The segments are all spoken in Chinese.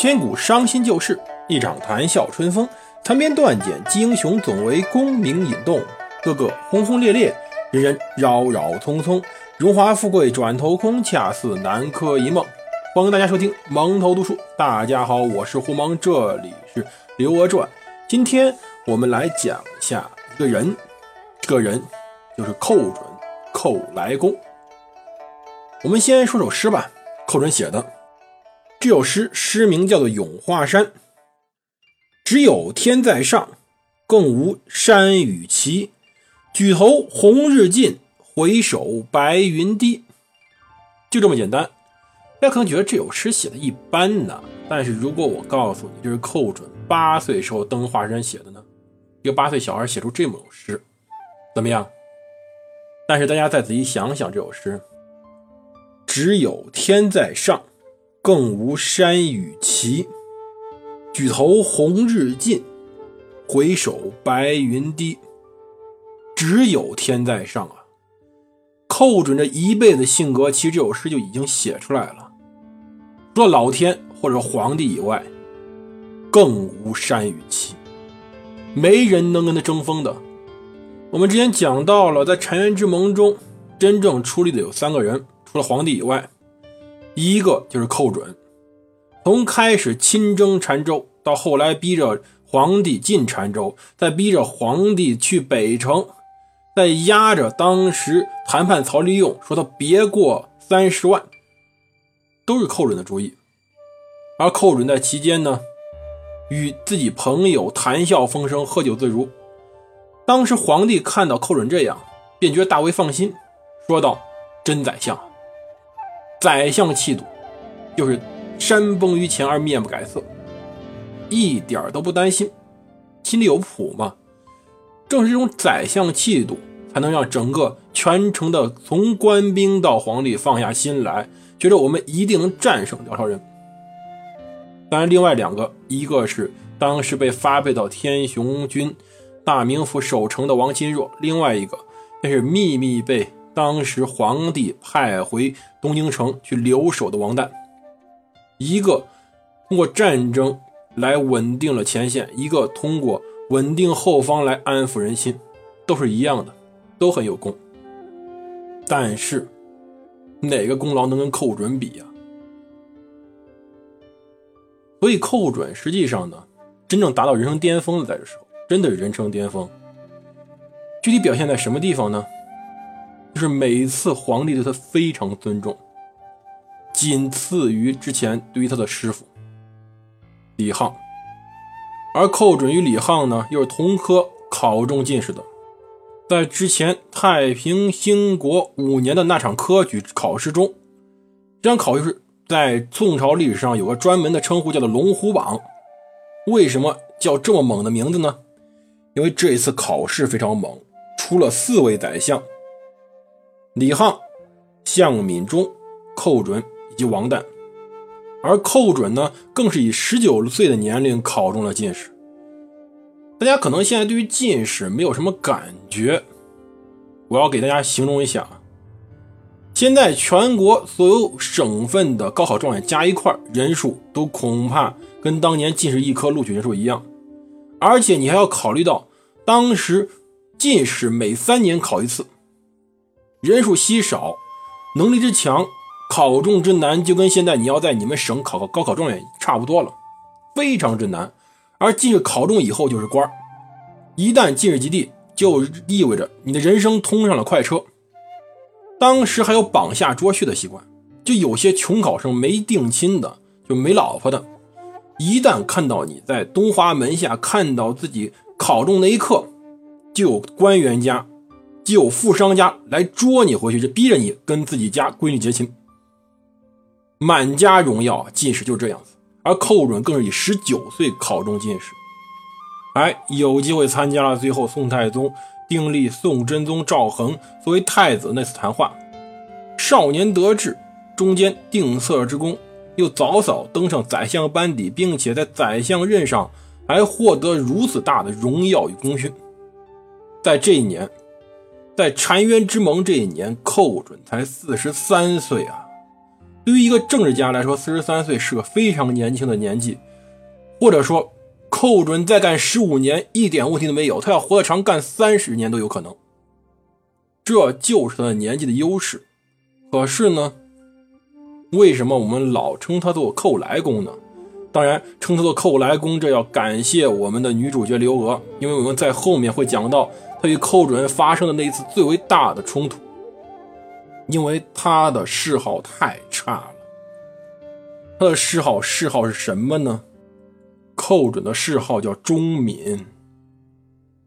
千古伤心旧事，一场谈笑春风。残篇断简，英雄，总为功名引动。个个轰轰烈烈，人人扰扰匆匆。荣华富贵转头空，恰似南柯一梦。欢迎大家收听蒙头读书。大家好，我是胡蒙，这里是《刘娥传》。今天我们来讲一下一个人，这个人就是寇准，寇来公。我们先说首诗吧，寇准写的。这首诗诗名叫做《咏华山》。只有天在上，更无山与齐。举头红日近，回首白云低。就这么简单。大家可能觉得这首诗写的一般呢，但是如果我告诉你这是寇准八岁时候登华山写的呢，一个八岁小孩写出这么首诗，怎么样？但是大家再仔细想想这首诗。只有天在上，更无山与齐。举头红日近，回首白云低。只有天在上啊！寇准这一辈子性格，其实这首诗就已经写出来了。除了老天或者皇帝以外，更无山与齐，没人能跟他争锋的。我们之前讲到了，在澶渊之盟中，真正出力的有三个人。除了皇帝以外，一个就是寇准。从开始亲征澶州，到后来逼着皇帝进澶州，再逼着皇帝去北城，再压着当时谈判曹利用，说他别过三十万，都是寇准的主意。而寇准在期间呢，与自己朋友谈笑风生，喝酒自如。当时皇帝看到寇准这样，便觉大为放心，说道：“真宰相。”宰相气度，就是山崩于前而面不改色，一点都不担心，心里有谱嘛。正是这种宰相气度，才能让整个全城的从官兵到皇帝放下心来，觉得我们一定能战胜辽朝人。当然，另外两个，一个是当时被发配到天雄军大名府守城的王钦若，另外一个便是秘密被。当时皇帝派回东京城去留守的王旦，一个通过战争来稳定了前线，一个通过稳定后方来安抚人心，都是一样的，都很有功。但是哪个功劳能跟寇准比呀？所以寇准实际上呢，真正达到人生巅峰的在这时候，真的是人生巅峰。具体表现在什么地方呢？就是每次皇帝对他非常尊重，仅次于之前对于他的师傅李沆。而寇准与李沆呢，又是同科考中进士的。在之前太平兴国五年的那场科举考试中，这场考试在宋朝历史上有个专门的称呼，叫做“龙虎榜”。为什么叫这么猛的名字呢？因为这一次考试非常猛，出了四位宰相。李沆、向敏中、寇准以及王旦，而寇准呢，更是以十九岁的年龄考中了进士。大家可能现在对于进士没有什么感觉，我要给大家形容一下啊：现在全国所有省份的高考状元加一块人数，都恐怕跟当年进士一科录取人数一样，而且你还要考虑到当时进士每三年考一次。人数稀少，能力之强，考中之难，就跟现在你要在你们省考个高考状元差不多了，非常之难。而进士考中以后就是官一旦进士及第，就意味着你的人生通上了快车。当时还有绑下捉婿的习惯，就有些穷考生没定亲的，就没老婆的，一旦看到你在东华门下看到自己考中那一刻，就有官员家。就有富商家来捉你回去，就逼着你跟自己家闺女结亲，满家荣耀啊。进士就这样子，而寇准更是以十九岁考中进士，哎，有机会参加了最后宋太宗订立宋真宗赵恒作为太子那次谈话。少年得志，中间定策之功，又早早登上宰相班底，并且在宰相任上还获得如此大的荣耀与功勋，在这一年。在澶渊之盟这一年，寇准才四十三岁啊！对于一个政治家来说，四十三岁是个非常年轻的年纪，或者说，寇准再干十五年一点问题都没有，他要活得长，干三十年都有可能。这就是他的年纪的优势。可是呢，为什么我们老称他做寇来公呢？当然，称他做寇来公，这要感谢我们的女主角刘娥，因为我们在后面会讲到他与寇准发生的那一次最为大的冲突。因为他的嗜好太差了。他的嗜好嗜好是什么呢？寇准的嗜好叫忠敏。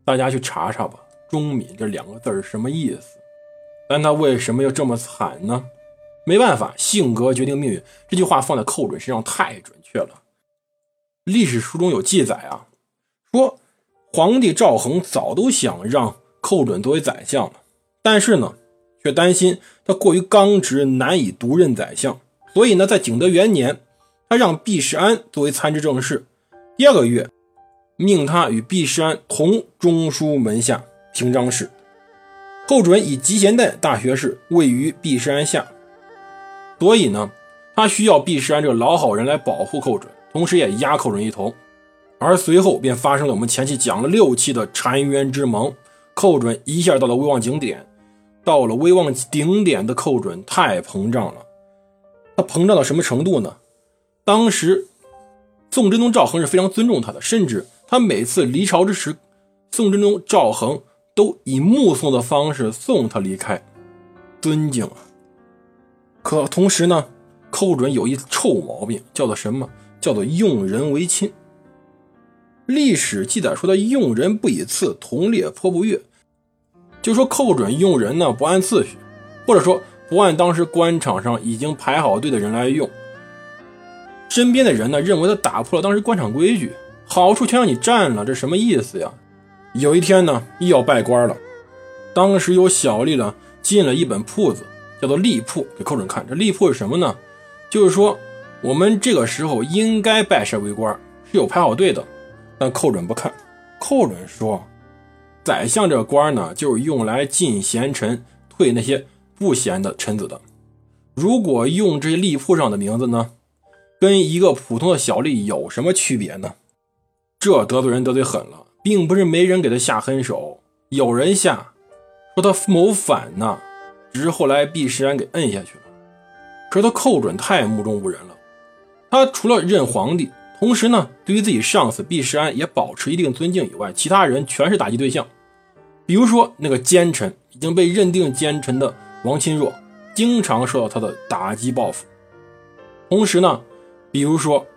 大家去查查吧，“忠敏”这两个字是什么意思？但他为什么要这么惨呢？没办法，性格决定命运。这句话放在寇准身上太准确了。历史书中有记载啊，说皇帝赵恒早都想让寇准作为宰相了，但是呢。却担心他过于刚直，难以独任宰相，所以呢，在景德元年，他让毕世安作为参知政事。第二个月，命他与毕世安同中书门下平章事。寇准以集贤殿大学士位于毕世安下，所以呢，他需要毕世安这个老好人来保护寇准，同时也压寇准一头。而随后便发生了我们前期讲了六期的澶渊之盟，寇准一下到了威望景点。到了威望顶点的寇准太膨胀了，他膨胀到什么程度呢？当时宋真宗赵恒是非常尊重他的，甚至他每次离朝之时，宋真宗赵恒都以目送的方式送他离开，尊敬啊。可同时呢，寇准有一臭毛病，叫做什么？叫做用人为亲。历史记载说他用人不以次，同列颇不悦。就说寇准用人呢不按次序，或者说不按当时官场上已经排好队的人来用，身边的人呢认为他打破了当时官场规矩，好处全让你占了，这什么意思呀？有一天呢又要拜官了，当时有小吏呢进了一本铺子，叫做吏铺，给寇准看。这吏铺是什么呢？就是说我们这个时候应该拜谁为官，是有排好队的。但寇准不看，寇准说。宰相这官呢，就是用来进贤臣、退那些不贤的臣子的。如果用这吏铺上的名字呢，跟一个普通的小吏有什么区别呢？这得罪人得罪狠了，并不是没人给他下狠手，有人下，说他谋反呢，只是后来毕世安给摁下去了。可是他寇准太目中无人了，他除了认皇帝。同时呢，对于自己上司毕世安也保持一定尊敬以外，其他人全是打击对象。比如说那个奸臣，已经被认定奸臣的王钦若，经常受到他的打击报复。同时呢，比如说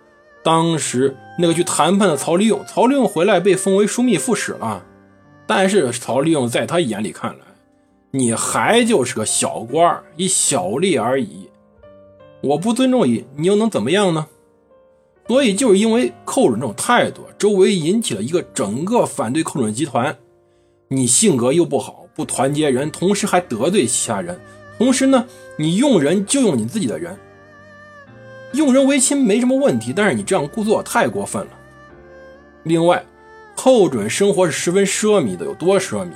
当时那个去谈判的曹利用，曹利用回来被封为枢密副使了，但是曹利用在他眼里看来，你还就是个小官一小吏而已。我不尊重你，你又能怎么样呢？所以，就是因为寇准这种态度，周围引起了一个整个反对寇准集团。你性格又不好，不团结人，同时还得罪其他人，同时呢，你用人就用你自己的人，用人为亲没什么问题，但是你这样故作太过分了。另外，寇准生活是十分奢靡的，有多奢靡？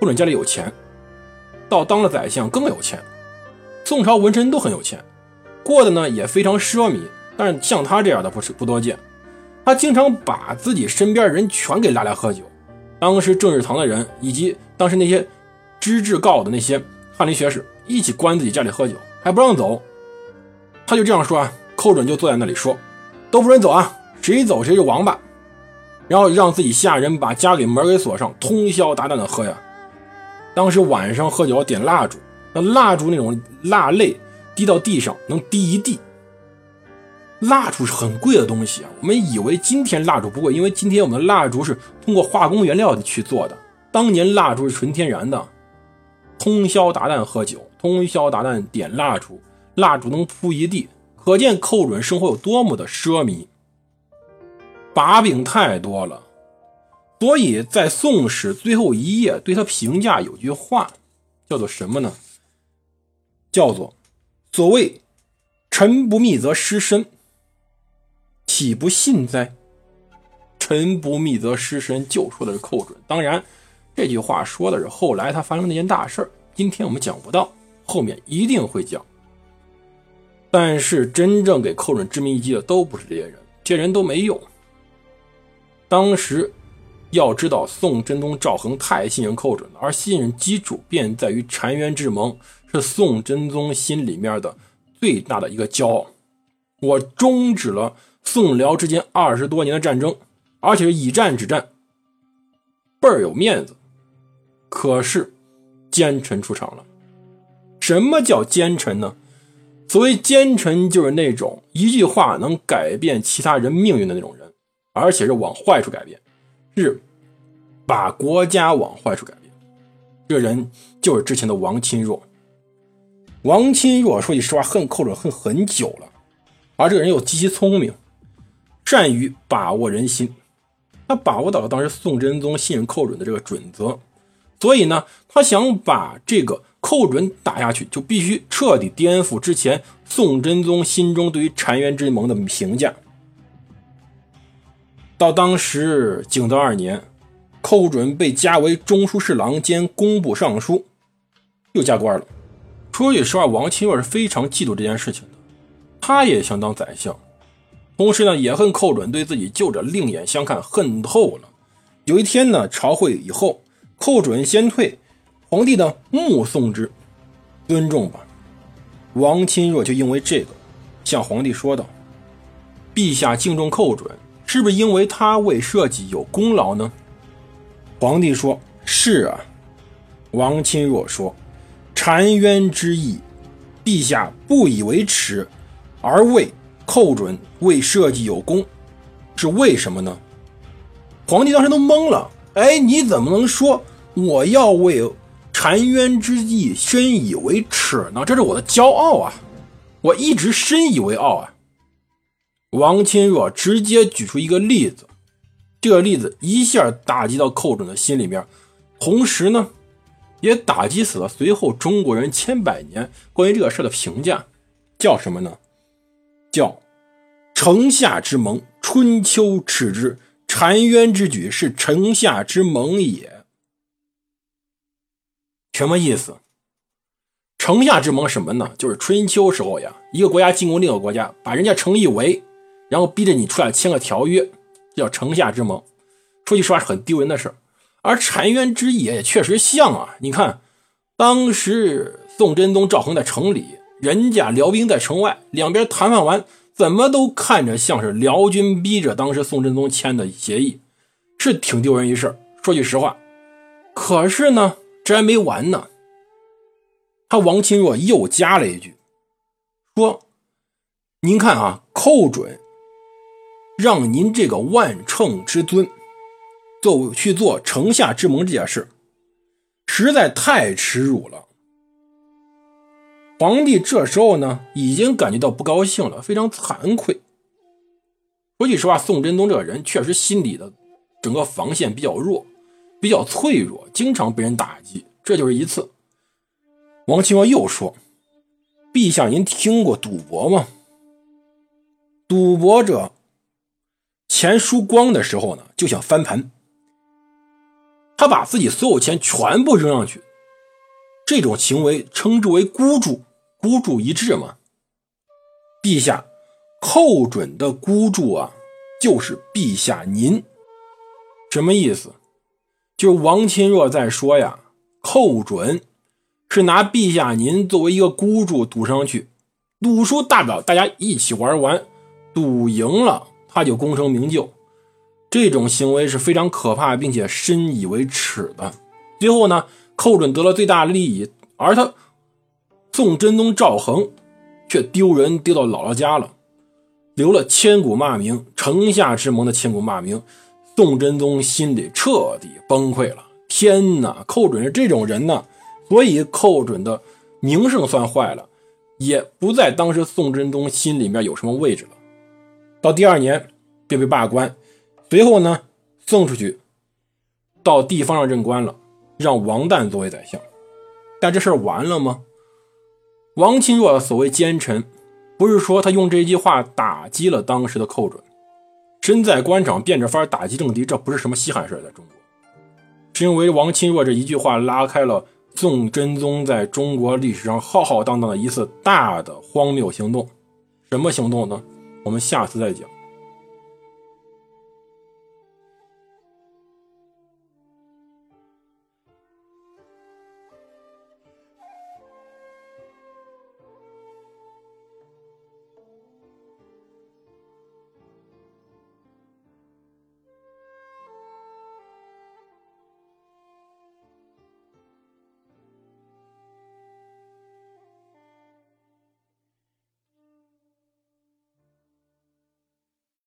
寇准家里有钱，到当了宰相更有钱。宋朝文臣都很有钱，过的呢也非常奢靡。但是像他这样的不是不多见，他经常把自己身边人全给拉来喝酒。当时政治堂的人以及当时那些知制告的那些翰林学士一起关自己家里喝酒，还不让走。他就这样说啊，寇准就坐在那里说：“都不准走啊，谁走谁是王八。”然后让自己下人把家里门给锁上，通宵达旦的喝呀。当时晚上喝酒点蜡烛，那蜡烛那种蜡泪滴到地上能滴一地。蜡烛是很贵的东西啊！我们以为今天蜡烛不贵，因为今天我们的蜡烛是通过化工原料去做的。当年蜡烛是纯天然的，通宵达旦喝酒，通宵达旦点蜡烛，蜡烛能铺一地，可见寇准生活有多么的奢靡。把柄太多了，所以在《宋史》最后一页对他评价有句话，叫做什么呢？叫做“所谓臣不密则失身”。岂不信哉？臣不密则失身，就说的是寇准。当然，这句话说的是后来他发生那件大事。今天我们讲不到，后面一定会讲。但是真正给寇准致命一击的都不是这些人，这些人都没用。当时要知道，宋真宗赵恒太信任寇准了，而信任基础便在于澶渊之盟，是宋真宗心里面的最大的一个骄傲。我终止了宋辽之间二十多年的战争，而且是以战止战，倍儿有面子。可是奸臣出场了。什么叫奸臣呢？所谓奸臣，就是那种一句话能改变其他人命运的那种人，而且是往坏处改变，是把国家往坏处改变。这人就是之前的王钦若。王钦若说句实话，恨寇准恨很久了，而这个人又极其聪明，善于把握人心。他把握到了当时宋真宗信任寇准的这个准则，所以呢，他想把这个。寇准打下去，就必须彻底颠覆之前宋真宗心中对于澶渊之盟的评价。到当时景德二年，寇准被加为中书侍郎兼工部尚书，又加官了。说句实话，王钦若是非常嫉妒这件事情的，他也想当宰相，同时呢也恨寇准对自己就着另眼相看，恨透了。有一天呢，朝会以后，寇准先退。皇帝呢，目送之，尊重吧。王钦若就因为这个，向皇帝说道：“陛下敬重寇准，是不是因为他为社稷有功劳呢？”皇帝说：“是啊。”王钦若说：“澶渊之役，陛下不以为耻，而为寇准为社稷有功，是为什么呢？”皇帝当时都懵了。哎，你怎么能说我要为？澶渊之役深以为耻呢，这是我的骄傲啊！我一直深以为傲啊！王钦若直接举出一个例子，这个例子一下打击到寇准的心里面，同时呢，也打击死了随后中国人千百年关于这个事的评价，叫什么呢？叫城下之盟，春秋耻之；澶渊之举，是城下之盟也。什么意思？城下之盟什么呢？就是春秋时候呀，一个国家进攻另一个国家，把人家城一围，然后逼着你出来签个条约，叫城下之盟。说句实话，是很丢人的事而澶渊之野也确实像啊，你看，当时宋真宗赵恒在城里，人家辽兵在城外，两边谈判完，怎么都看着像是辽军逼着当时宋真宗签的协议，是挺丢人一事说句实话，可是呢。这还没完呢，他王钦若又加了一句，说：“您看啊，寇准让您这个万乘之尊，做去做城下之盟这件事，实在太耻辱了。”皇帝这时候呢，已经感觉到不高兴了，非常惭愧。说句实话，宋真宗这个人确实心里的整个防线比较弱。比较脆弱，经常被人打击，这就是一次。王钦若又说：“陛下，您听过赌博吗？赌博者钱输光的时候呢，就想翻盘，他把自己所有钱全部扔上去，这种行为称之为孤注，孤注一掷嘛。陛下，寇准的孤注啊，就是陛下您，什么意思？”就是王钦若在说呀，寇准是拿陛下您作为一个孤注赌上去，赌输大不了大家一起玩完，赌赢了他就功成名就。这种行为是非常可怕，并且深以为耻的。最后呢，寇准得了最大的利益，而他宋真宗赵恒却丢人丢到姥姥家了，留了千古骂名，城下之盟的千古骂名。宋真宗心里彻底崩溃了。天哪，寇准是这种人呢，所以寇准的名声算坏了，也不在当时宋真宗心里面有什么位置了。到第二年便被罢官，随后呢送出去到地方上任官了，让王旦作为宰相。但这事儿完了吗？王钦若所谓奸臣，不是说他用这句话打击了当时的寇准。身在官场变着法打击政敌，这不是什么稀罕事在中国，是因为王钦若这一句话拉开了宋真宗在中国历史上浩浩荡荡的一次大的荒谬行动。什么行动呢？我们下次再讲。